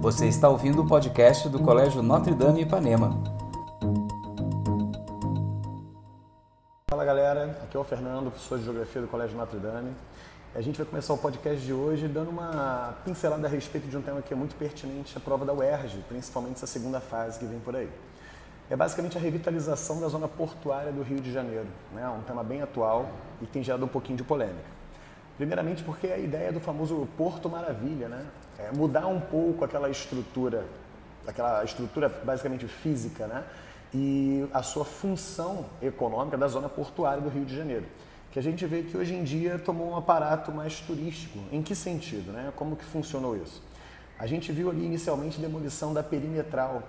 Você está ouvindo o podcast do Colégio Notre Dame Ipanema. Fala galera, aqui é o Fernando, professor de Geografia do Colégio Notre Dame. A gente vai começar o podcast de hoje dando uma pincelada a respeito de um tema que é muito pertinente à prova da UERJ, principalmente essa segunda fase que vem por aí. É basicamente a revitalização da zona portuária do Rio de Janeiro, né? um tema bem atual e tem gerado um pouquinho de polêmica. Primeiramente porque a ideia do famoso Porto Maravilha, né? É mudar um pouco aquela estrutura, aquela estrutura basicamente física, né? E a sua função econômica da zona portuária do Rio de Janeiro. Que a gente vê que hoje em dia tomou um aparato mais turístico. Em que sentido, né? Como que funcionou isso? A gente viu ali inicialmente a demolição da perimetral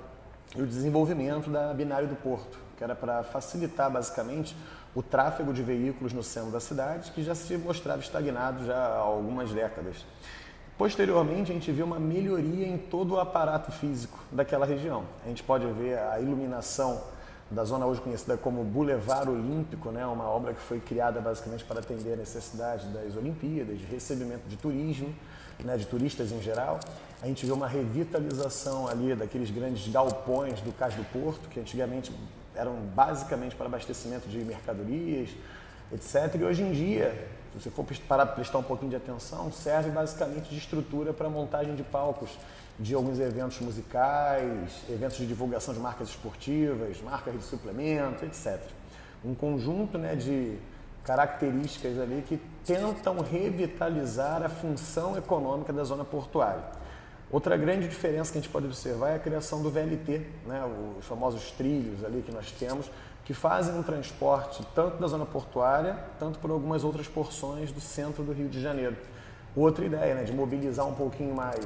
e o desenvolvimento da binário do porto, que era para facilitar basicamente o tráfego de veículos no centro da cidade, que já se mostrava estagnado já há algumas décadas. Posteriormente, a gente viu uma melhoria em todo o aparato físico daquela região. A gente pode ver a iluminação da zona hoje conhecida como Boulevard Olímpico, né, uma obra que foi criada basicamente para atender a necessidade das Olimpíadas, de recebimento de turismo, né, de turistas em geral. A gente viu uma revitalização ali daqueles grandes galpões do Cais do Porto, que antigamente eram basicamente para abastecimento de mercadorias, etc. E hoje em dia, se você for parar para prestar um pouquinho de atenção, serve basicamente de estrutura para montagem de palcos de alguns eventos musicais, eventos de divulgação de marcas esportivas, marcas de suplemento, etc. Um conjunto né, de características ali que tentam revitalizar a função econômica da zona portuária. Outra grande diferença que a gente pode observar é a criação do VLT, né, os famosos trilhos ali que nós temos, que fazem um transporte tanto da zona portuária, tanto por algumas outras porções do centro do Rio de Janeiro. Outra ideia, né, de mobilizar um pouquinho mais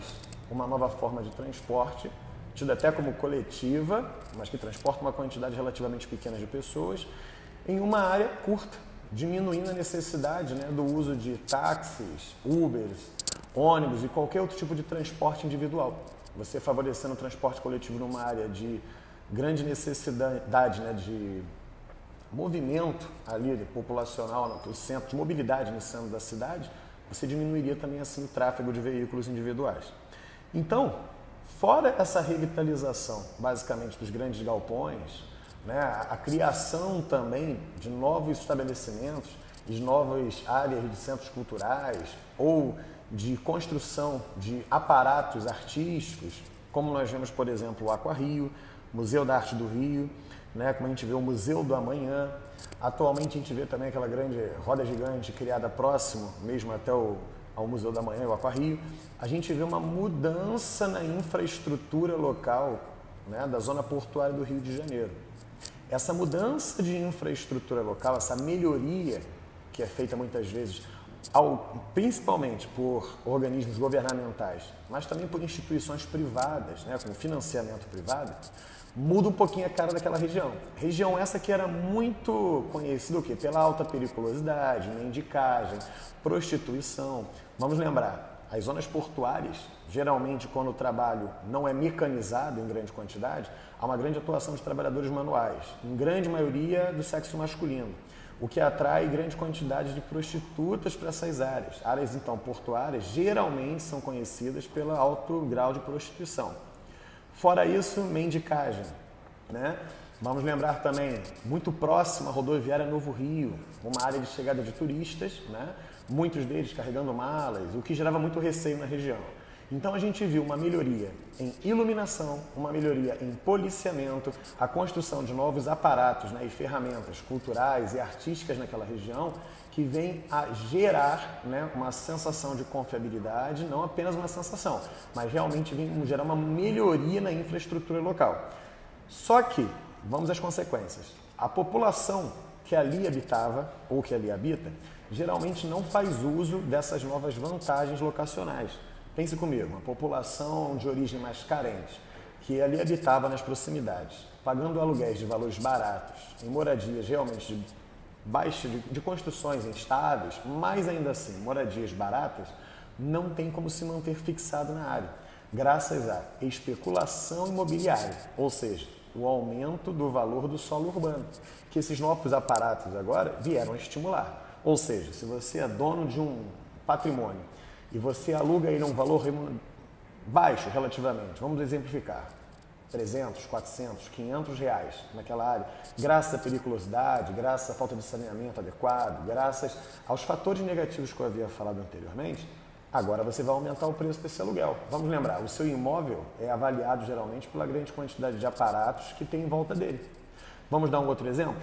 uma nova forma de transporte, tida até como coletiva, mas que transporta uma quantidade relativamente pequena de pessoas, em uma área curta, diminuindo a necessidade né, do uso de táxis, Ubers, ônibus e qualquer outro tipo de transporte individual. Você favorecendo o transporte coletivo numa área de grande necessidade né, de movimento ali populacional no centro, de mobilidade no centro da cidade, você diminuiria também assim o tráfego de veículos individuais. Então, fora essa revitalização, basicamente, dos grandes galpões, né, a criação também de novos estabelecimentos, de novas áreas de centros culturais ou de construção de aparatos artísticos, como nós vemos, por exemplo, o Aqua Rio, Museu da Arte do Rio, né, como a gente vê o Museu do Amanhã. Atualmente a gente vê também aquela grande roda gigante criada próximo, mesmo até o, ao Museu da Manhã, o Aqua Rio. A gente vê uma mudança na infraestrutura local né, da zona portuária do Rio de Janeiro. Essa mudança de infraestrutura local, essa melhoria que é feita muitas vezes ao, principalmente por organismos governamentais, mas também por instituições privadas, né, com financiamento privado, muda um pouquinho a cara daquela região. Região essa que era muito conhecida o quê? pela alta periculosidade, mendicagem, prostituição. Vamos lembrar, as zonas portuárias, geralmente quando o trabalho não é mecanizado em grande quantidade, há uma grande atuação de trabalhadores manuais, em grande maioria do sexo masculino o que atrai grande quantidade de prostitutas para essas áreas. Áreas então portuárias geralmente são conhecidas pelo alto grau de prostituição. Fora isso, mendicagem. Né? Vamos lembrar também, muito próxima à rodoviária Novo Rio, uma área de chegada de turistas, né? muitos deles carregando malas, o que gerava muito receio na região. Então a gente viu uma melhoria em iluminação, uma melhoria em policiamento, a construção de novos aparatos né, e ferramentas culturais e artísticas naquela região que vem a gerar né, uma sensação de confiabilidade, não apenas uma sensação, mas realmente vem gerar uma melhoria na infraestrutura local. Só que, vamos às consequências. A população que ali habitava ou que ali habita geralmente não faz uso dessas novas vantagens locacionais Pense comigo, uma população de origem mais carente, que ali habitava nas proximidades, pagando aluguéis de valores baratos, em moradias realmente de baixa, de, de construções instáveis, mas ainda assim, moradias baratas, não tem como se manter fixado na área, graças à especulação imobiliária, ou seja, o aumento do valor do solo urbano, que esses novos aparatos agora vieram a estimular. Ou seja, se você é dono de um patrimônio e você aluga ele a um valor baixo relativamente. Vamos exemplificar. 300, 400, 500 reais naquela área, graças à periculosidade, graças à falta de saneamento adequado, graças aos fatores negativos que eu havia falado anteriormente, agora você vai aumentar o preço desse aluguel. Vamos lembrar, o seu imóvel é avaliado geralmente pela grande quantidade de aparatos que tem em volta dele. Vamos dar um outro exemplo?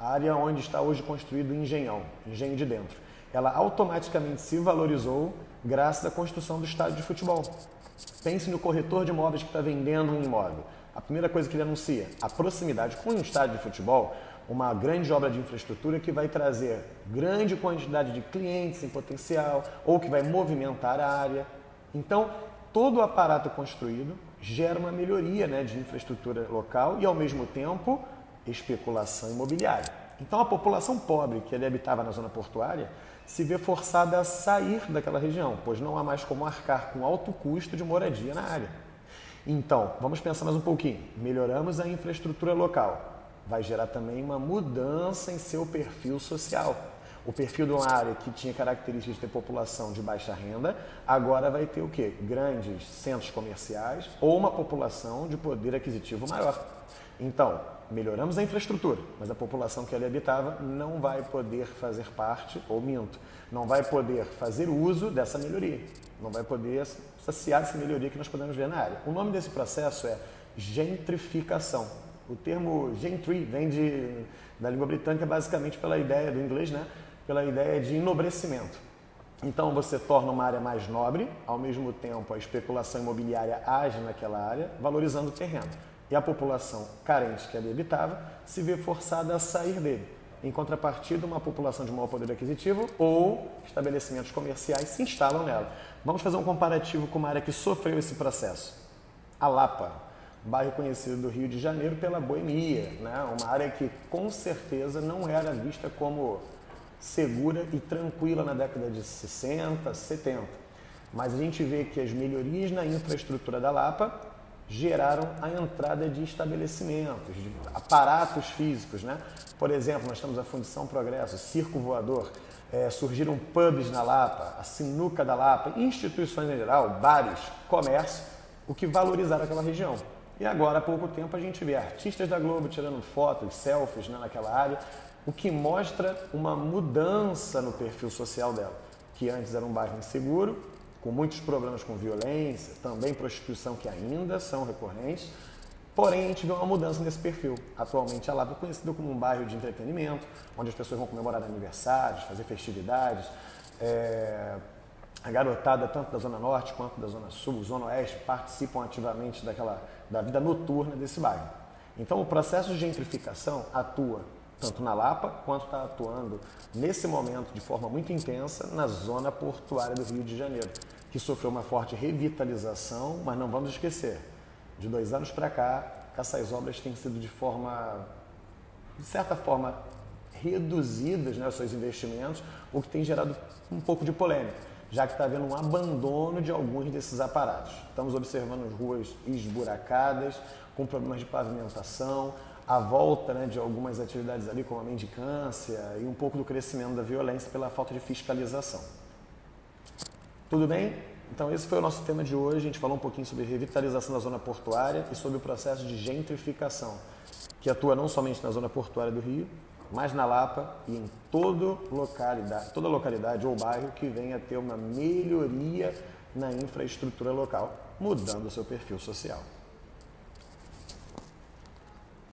A área onde está hoje construído o engenhão, engenho de dentro, ela automaticamente se valorizou graças à construção do estádio de futebol. Pense no corretor de imóveis que está vendendo um imóvel. A primeira coisa que ele anuncia, a proximidade com um estádio de futebol, uma grande obra de infraestrutura que vai trazer grande quantidade de clientes em potencial ou que vai movimentar a área. Então, todo o aparato construído gera uma melhoria né, de infraestrutura local e, ao mesmo tempo, especulação imobiliária. Então, a população pobre que ele habitava na zona portuária se vê forçada a sair daquela região, pois não há mais como arcar com alto custo de moradia na área. Então, vamos pensar mais um pouquinho. Melhoramos a infraestrutura local. Vai gerar também uma mudança em seu perfil social. O perfil de uma área que tinha características de ter população de baixa renda, agora vai ter o quê? Grandes centros comerciais ou uma população de poder aquisitivo maior. Então, melhoramos a infraestrutura, mas a população que ali habitava não vai poder fazer parte, ou minto, não vai poder fazer uso dessa melhoria, não vai poder saciar essa melhoria que nós podemos ver na área. O nome desse processo é gentrificação. O termo gentry vem de, da língua britânica basicamente pela ideia do inglês, né? pela ideia de enobrecimento. Então você torna uma área mais nobre, ao mesmo tempo a especulação imobiliária age naquela área, valorizando o terreno e a população carente que ali habitava se vê forçada a sair dele. Em contrapartida, uma população de maior poder aquisitivo ou estabelecimentos comerciais se instalam nela. Vamos fazer um comparativo com uma área que sofreu esse processo. A Lapa, bairro conhecido do Rio de Janeiro pela boemia, né? uma área que com certeza não era vista como segura e tranquila na década de 60, 70. Mas a gente vê que as melhorias na infraestrutura da Lapa geraram a entrada de estabelecimentos, de aparatos físicos. Né? Por exemplo, nós temos a Fundição Progresso, Circo Voador, é, surgiram pubs na Lapa, a Sinuca da Lapa, instituições em geral, bares, comércio, o que valorizaram aquela região. E agora, há pouco tempo, a gente vê artistas da Globo tirando fotos, selfies né, naquela área, o que mostra uma mudança no perfil social dela, que antes era um bairro inseguro, com muitos problemas com violência, também prostituição que ainda são recorrentes. Porém, a gente vê uma mudança nesse perfil. Atualmente, a Lapa é conhecida como um bairro de entretenimento, onde as pessoas vão comemorar aniversários, fazer festividades. É... A garotada, tanto da Zona Norte quanto da Zona Sul, Zona Oeste, participam ativamente daquela, da vida noturna desse bairro. Então, o processo de gentrificação atua tanto na Lapa quanto está atuando nesse momento de forma muito intensa na zona portuária do Rio de Janeiro que sofreu uma forte revitalização, mas não vamos esquecer, de dois anos para cá, essas obras têm sido de forma, de certa forma, reduzidas, né, os seus investimentos, o que tem gerado um pouco de polêmica, já que está havendo um abandono de alguns desses aparatos. Estamos observando ruas esburacadas, com problemas de pavimentação, a volta né, de algumas atividades ali, como a mendicância e um pouco do crescimento da violência pela falta de fiscalização. Tudo bem? Então esse foi o nosso tema de hoje. A gente falou um pouquinho sobre revitalização da zona portuária e sobre o processo de gentrificação, que atua não somente na zona portuária do Rio, mas na Lapa e em todo localidade, toda localidade ou bairro que venha ter uma melhoria na infraestrutura local, mudando o seu perfil social.